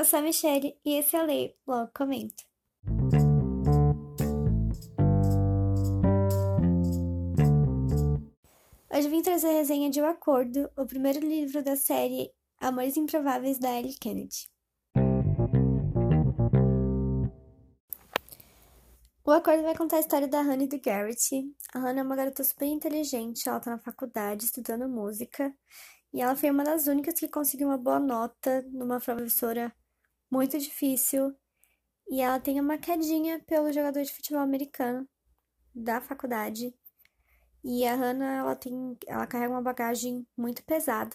eu sou a Michelle e esse é o Leio, logo comento. Hoje vim trazer a resenha de O Acordo, o primeiro livro da série Amores Improváveis da Ellie Kennedy. O Acordo vai contar a história da Hannah e do Garrett. A Hannah é uma garota super inteligente, ela tá na faculdade estudando música, e ela foi uma das únicas que conseguiu uma boa nota numa professora muito difícil. E ela tem uma quedinha pelo jogador de futebol americano da faculdade. E a Hannah, ela tem, ela carrega uma bagagem muito pesada.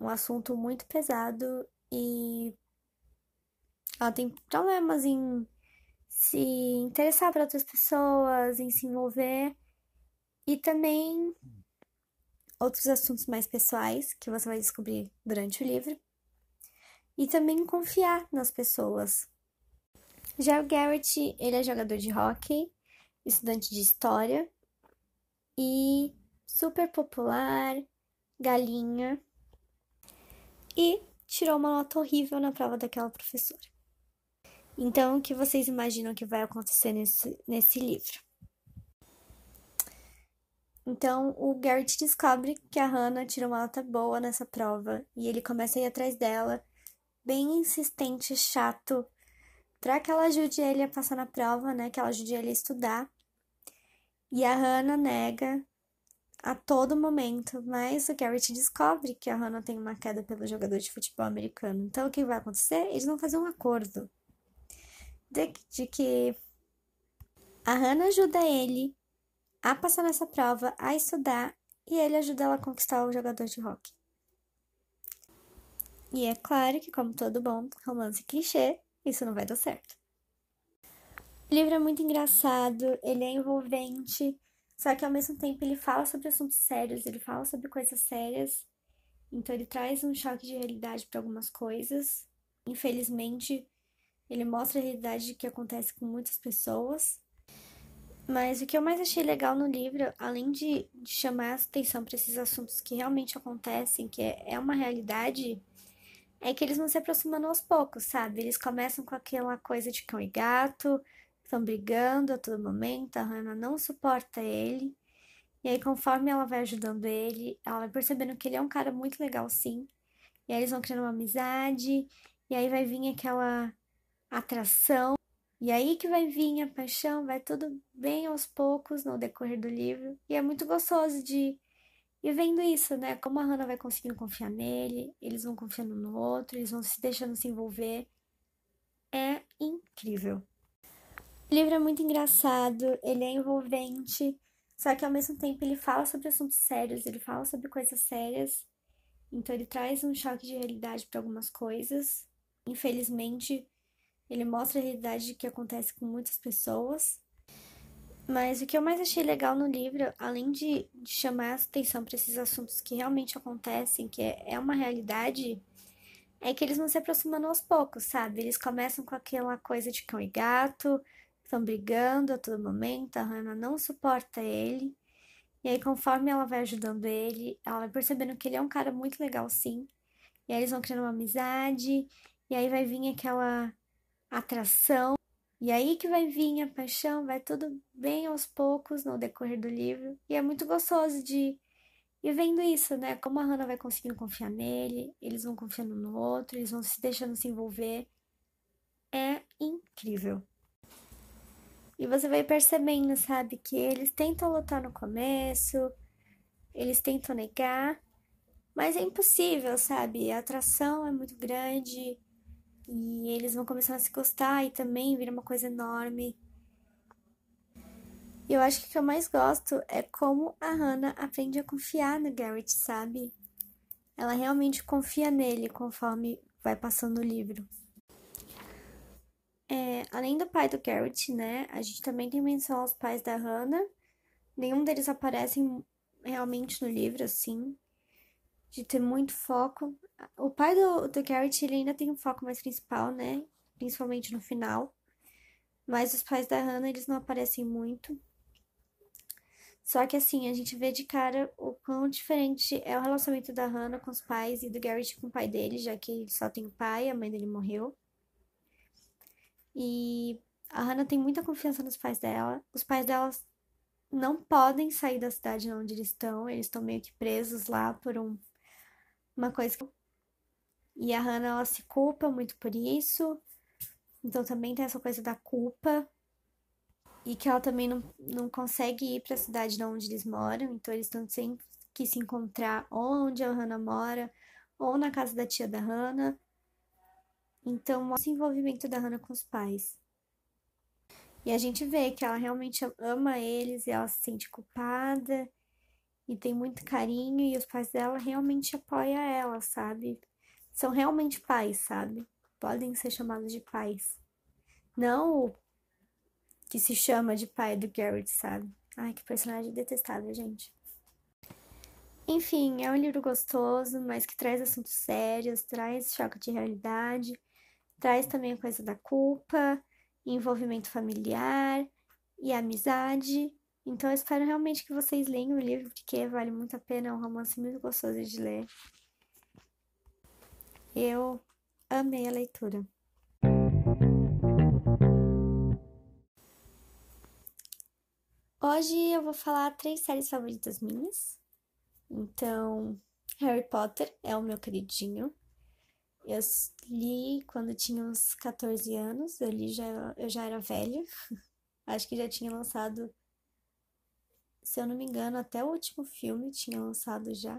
Um assunto muito pesado e ela tem problemas em se interessar por outras pessoas, em se envolver e também outros assuntos mais pessoais que você vai descobrir durante o livro e também confiar nas pessoas. Já o Garrett, ele é jogador de hockey, estudante de história e super popular, galinha e tirou uma nota horrível na prova daquela professora. Então, o que vocês imaginam que vai acontecer nesse, nesse livro? Então, o Garrett descobre que a Hannah tirou uma nota boa nessa prova e ele começa a ir atrás dela bem insistente, chato, para que ela ajude ele a passar na prova, né? Que ela ajude ele a estudar. E a Hannah nega a todo momento, mas o Garrett descobre que a Hannah tem uma queda pelo jogador de futebol americano. Então, o que vai acontecer? Eles vão fazer um acordo de, de que a Hannah ajuda ele a passar nessa prova, a estudar, e ele ajuda ela a conquistar o jogador de hockey. E é claro que, como todo bom romance clichê, isso não vai dar certo. O livro é muito engraçado, ele é envolvente, só que ao mesmo tempo ele fala sobre assuntos sérios, ele fala sobre coisas sérias, então ele traz um choque de realidade para algumas coisas. Infelizmente, ele mostra a realidade que acontece com muitas pessoas. Mas o que eu mais achei legal no livro, além de, de chamar a atenção para esses assuntos que realmente acontecem, que é, é uma realidade, é que eles vão se aproximando aos poucos, sabe? Eles começam com aquela coisa de cão e gato, estão brigando a todo momento, a Hannah não suporta ele. E aí, conforme ela vai ajudando ele, ela vai percebendo que ele é um cara muito legal, sim. E aí eles vão criando uma amizade, e aí vai vir aquela atração. E aí que vai vir a paixão, vai tudo bem aos poucos no decorrer do livro. E é muito gostoso de e vendo isso, né? Como a Hannah vai conseguindo confiar nele, eles vão confiando no outro, eles vão se deixando se envolver. É incrível. O livro é muito engraçado, ele é envolvente, só que ao mesmo tempo ele fala sobre assuntos sérios, ele fala sobre coisas sérias. Então ele traz um choque de realidade para algumas coisas. Infelizmente, ele mostra a realidade que acontece com muitas pessoas. Mas o que eu mais achei legal no livro, além de, de chamar a atenção para esses assuntos que realmente acontecem, que é, é uma realidade, é que eles vão se aproximando aos poucos, sabe? Eles começam com aquela coisa de cão e gato, estão brigando a todo momento, a Hannah não suporta ele. E aí, conforme ela vai ajudando ele, ela vai percebendo que ele é um cara muito legal, sim. E aí eles vão criando uma amizade, e aí vai vir aquela atração. E aí que vai vir a paixão, vai tudo bem aos poucos no decorrer do livro. E é muito gostoso de ir vendo isso, né? Como a Hannah vai conseguindo confiar nele, eles vão confiando no outro, eles vão se deixando se envolver. É incrível. E você vai percebendo, sabe, que eles tentam lutar no começo, eles tentam negar, mas é impossível, sabe? A atração é muito grande, e eles vão começando a se gostar e também vira uma coisa enorme. Eu acho que o que eu mais gosto é como a Hannah aprende a confiar no Garrett, sabe? Ela realmente confia nele conforme vai passando o livro. É, além do pai do Garrett, né? A gente também tem menção aos pais da Hannah. Nenhum deles aparecem realmente no livro, assim de ter muito foco. O pai do, do Garrett, ele ainda tem um foco mais principal, né? Principalmente no final. Mas os pais da Hannah, eles não aparecem muito. Só que assim, a gente vê de cara o quão diferente é o relacionamento da Hannah com os pais e do Garrett com o pai dele, já que ele só tem o pai, a mãe dele morreu. E a Hannah tem muita confiança nos pais dela. Os pais dela não podem sair da cidade onde eles estão, eles estão meio que presos lá por um, uma coisa. E a Hannah ela se culpa muito por isso. Então também tem essa coisa da culpa e que ela também não, não consegue ir para a cidade de onde eles moram, então eles estão sempre que se encontrar onde a Hannah mora, ou na casa da tia da Hannah. Então, o desenvolvimento da Hannah com os pais. E a gente vê que ela realmente ama eles e ela se sente culpada e tem muito carinho e os pais dela realmente apoiam ela, sabe? São realmente pais, sabe? Podem ser chamados de pais. Não que se chama de pai do Garrett, sabe? Ai, que personagem detestável, gente. Enfim, é um livro gostoso, mas que traz assuntos sérios, traz choque de realidade, traz também a coisa da culpa, envolvimento familiar e amizade. Então eu espero realmente que vocês leiam o livro, porque vale muito a pena, é um romance muito gostoso de ler. Eu amei a leitura. Hoje eu vou falar três séries favoritas minhas. Então, Harry Potter é o meu queridinho. Eu li quando tinha uns 14 anos, eu li já, eu já era velha. Acho que já tinha lançado, se eu não me engano, até o último filme tinha lançado já.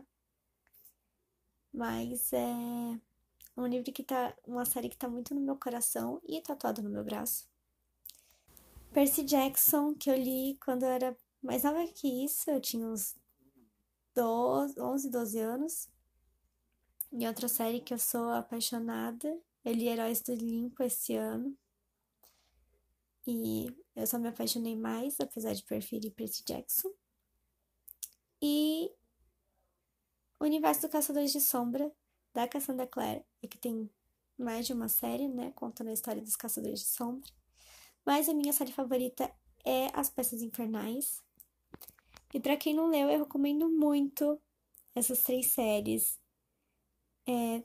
Mas é um livro que tá, uma série que tá muito no meu coração e tatuado no meu braço. Percy Jackson, que eu li quando eu era mais nova que isso, eu tinha uns 12, 11, 12 anos. E outra série que eu sou apaixonada, eu li Heróis do Limpo esse ano. E eu só me apaixonei mais, apesar de preferir Percy Jackson. E o Universo do Caçadores de Sombra, da Cassandra Clare, é que tem mais de uma série, né, contando a história dos Caçadores de Sombra. Mas a minha série favorita é As Peças Infernais. E para quem não leu, eu recomendo muito essas três séries. É...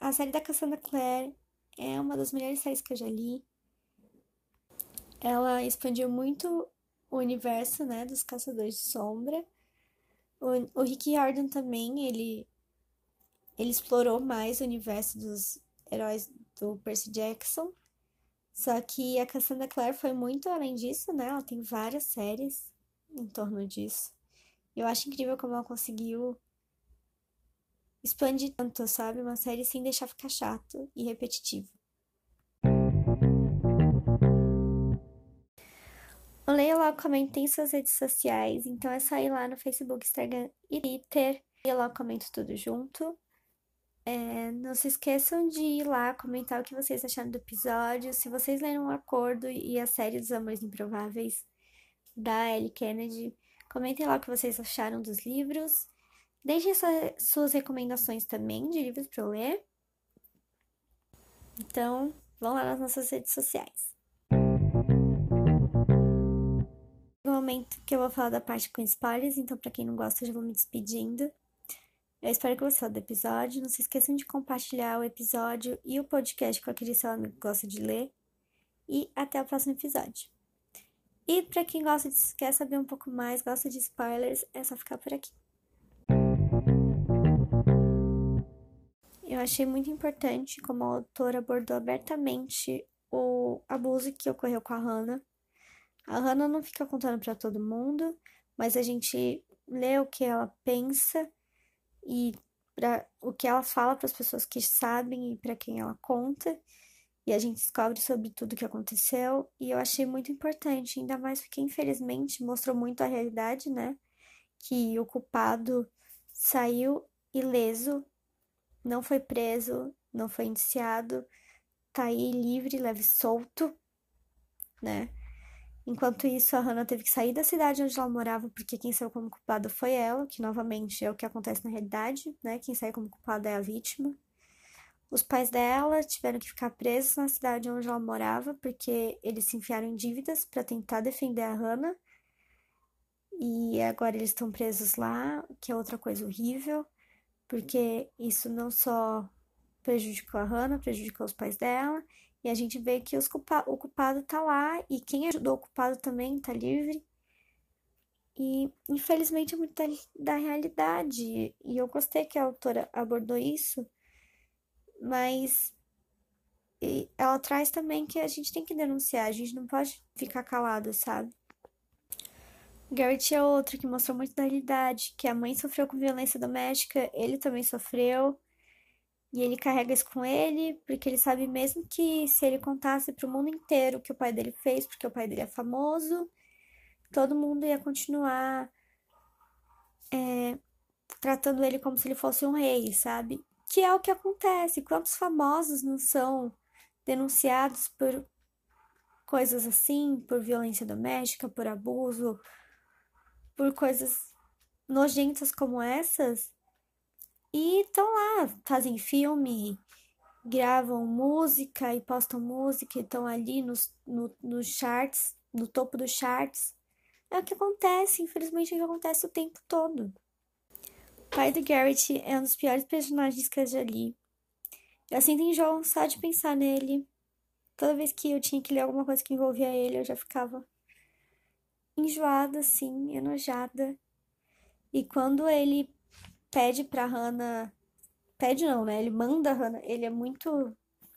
A série da Cassandra Clare é uma das melhores séries que eu já li. Ela expandiu muito o universo, né, dos Caçadores de Sombra. O, o Rick Riordan também, ele, ele explorou mais o universo dos heróis do Percy Jackson. Só que a Cassandra Clare foi muito além disso, né? Ela tem várias séries em torno disso. Eu acho incrível como ela conseguiu expandir tanto, sabe? Uma série sem deixar ficar chato e repetitivo. O Leia Logo Comenta tem suas redes sociais, então é só ir lá no Facebook, Instagram e Twitter. E logo comento tudo junto. É, não se esqueçam de ir lá comentar o que vocês acharam do episódio. Se vocês leram o Acordo e a série dos Amores Improváveis da Ellie Kennedy, comentem lá o que vocês acharam dos livros. Deixem suas recomendações também de livros para eu ler. Então, vão lá nas nossas redes sociais. Momento que eu vou falar da parte com spoilers, então para quem não gosta, eu já vou me despedindo. Eu espero que você do episódio. Não se esqueçam de compartilhar o episódio e o podcast com aquele seu amigo que gosta de ler. E até o próximo episódio. E para quem gosta de, quer saber um pouco mais, gosta de spoilers, é só ficar por aqui. Eu achei muito importante como a autora abordou abertamente o abuso que ocorreu com a Hannah. A Hannah não fica contando para todo mundo, mas a gente lê o que ela pensa e para o que ela fala para as pessoas que sabem e para quem ela conta. E a gente descobre sobre tudo o que aconteceu. E eu achei muito importante, ainda mais porque infelizmente mostrou muito a realidade, né? Que o culpado saiu ileso, não foi preso, não foi indiciado, tá aí livre, leve solto, né? Enquanto isso, a Hannah teve que sair da cidade onde ela morava, porque quem saiu como culpada foi ela, que novamente é o que acontece na realidade, né? Quem sai como culpada é a vítima. Os pais dela tiveram que ficar presos na cidade onde ela morava, porque eles se enfiaram em dívidas para tentar defender a Hannah. E agora eles estão presos lá, que é outra coisa horrível, porque isso não só prejudicou a Hannah, prejudicou os pais dela, e a gente vê que culpa o culpado tá lá, e quem ajudou o culpado também tá livre. E infelizmente é muito da, da realidade. E eu gostei que a autora abordou isso, mas ela traz também que a gente tem que denunciar, a gente não pode ficar calado, sabe? Garrett é outro que mostrou muito da realidade, que a mãe sofreu com violência doméstica, ele também sofreu. E ele carrega isso com ele, porque ele sabe mesmo que se ele contasse para o mundo inteiro o que o pai dele fez, porque o pai dele é famoso, todo mundo ia continuar é, tratando ele como se ele fosse um rei, sabe? Que é o que acontece. Quantos famosos não são denunciados por coisas assim, por violência doméstica, por abuso, por coisas nojentas como essas? E estão lá, fazem filme, gravam música e postam música, estão ali nos, no, nos charts, no topo dos charts. É o que acontece, infelizmente é o que acontece o tempo todo. O pai do Garrett é um dos piores personagens que eu já li. Eu sinto enjoo só de pensar nele. Toda vez que eu tinha que ler alguma coisa que envolvia ele, eu já ficava enjoada, assim, enojada. E quando ele pede pra Hannah. Pede não, né? Ele manda a Hannah. Ele é muito.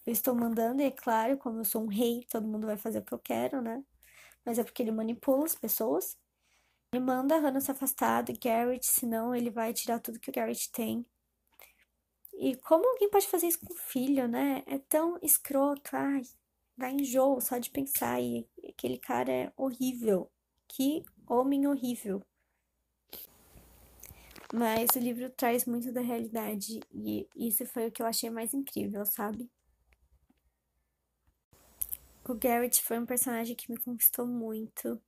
Eu estou mandando, e é claro, como eu sou um rei, todo mundo vai fazer o que eu quero, né? mas é porque ele manipula as pessoas. Ele manda a Hannah se afastar do Garrett, senão ele vai tirar tudo que o Garrett tem. E como alguém pode fazer isso com o filho, né? É tão escroto, ai, dá enjoo só de pensar. E aquele cara é horrível. Que homem horrível. Mas o livro traz muito da realidade e isso foi o que eu achei mais incrível, sabe? O Garrett foi um personagem que me conquistou muito,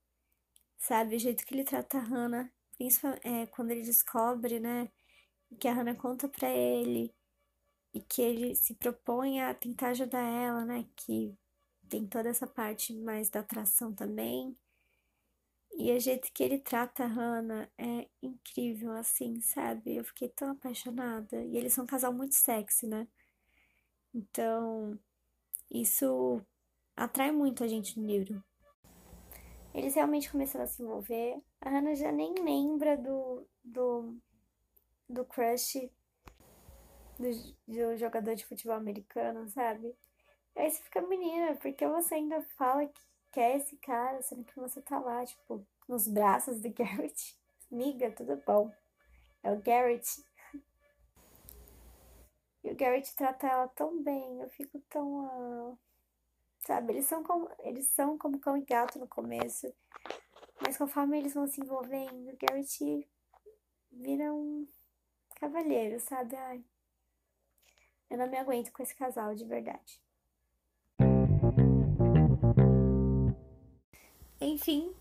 sabe? O jeito que ele trata a Hannah, principalmente é, quando ele descobre, né? Que a Hannah conta pra ele e que ele se propõe a tentar ajudar ela, né? Que tem toda essa parte mais da atração também. E o jeito que ele trata a Hannah é incrível, assim, sabe? Eu fiquei tão apaixonada. E eles são um casal muito sexy, né? Então, isso atrai muito a gente no livro. Eles realmente começaram a se envolver. A Hannah já nem lembra do, do, do crush do, do jogador de futebol americano, sabe? Aí você fica, menina, porque você ainda fala que quer esse cara, sendo que você tá lá, tipo, nos braços do Garrett? Miga, tudo bom. É o Garrett. E o Garrett trata ela tão bem, eu fico tão. Uh, Sabe? Eles são como, eles são como cão e gato no começo. Mas conforme eles vão se envolvendo, Garrett vira um cavalheiro, sabe? Ai, eu não me aguento com esse casal de verdade. Enfim,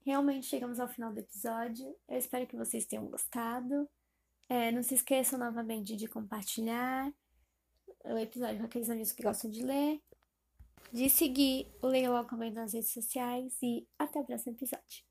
realmente chegamos ao final do episódio. Eu espero que vocês tenham gostado. É, não se esqueçam novamente de compartilhar o episódio com aqueles amigos que gostam de ler de seguir o Leia Logo nas redes sociais e até o próximo episódio.